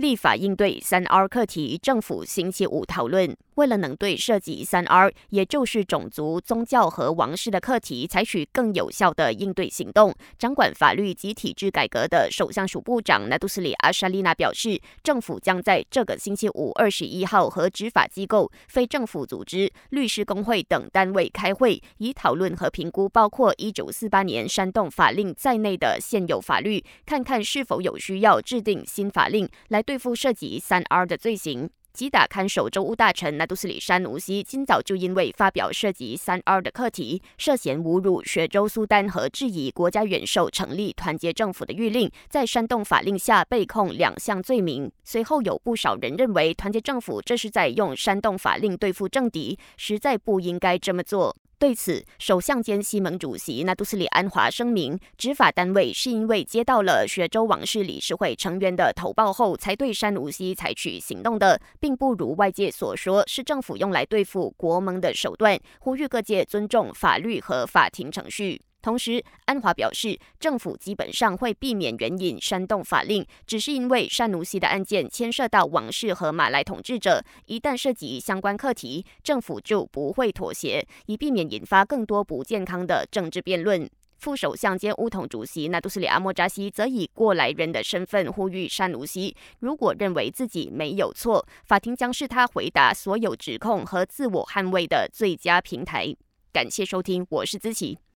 立法应对三 R 课题，政府星期五讨论。为了能对涉及三 R，也就是种族、宗教和王室的课题，采取更有效的应对行动，掌管法律及体制改革的首相署部长纳杜斯里阿沙丽娜表示，政府将在这个星期五二十一号和执法机构、非政府组织、律师工会等单位开会，以讨论和评估包括一九四八年煽动法令在内的现有法律，看看是否有需要制定新法令来对付涉及三 R 的罪行。吉打看守州务大臣纳杜斯里山努西今早就因为发表涉及三 R 的课题，涉嫌侮辱雪州苏丹和质疑国家元首成立团结政府的谕令，在煽动法令下被控两项罪名。随后有不少人认为，团结政府这是在用煽动法令对付政敌，实在不应该这么做。对此，首相兼西盟主席纳杜斯里安华声明，执法单位是因为接到了雪州王室理事会成员的投报后，才对山无锡采取行动的，并不如外界所说是政府用来对付国盟的手段，呼吁各界尊重法律和法庭程序。同时，安华表示，政府基本上会避免援引煽动法令，只是因为山奴西的案件牵涉到王室和马来统治者，一旦涉及相关课题，政府就不会妥协，以避免引发更多不健康的政治辩论。副首相兼乌统主席纳杜斯里阿莫扎西则以过来人的身份呼吁山奴西，如果认为自己没有错，法庭将是他回答所有指控和自我捍卫的最佳平台。感谢收听，我是资琪。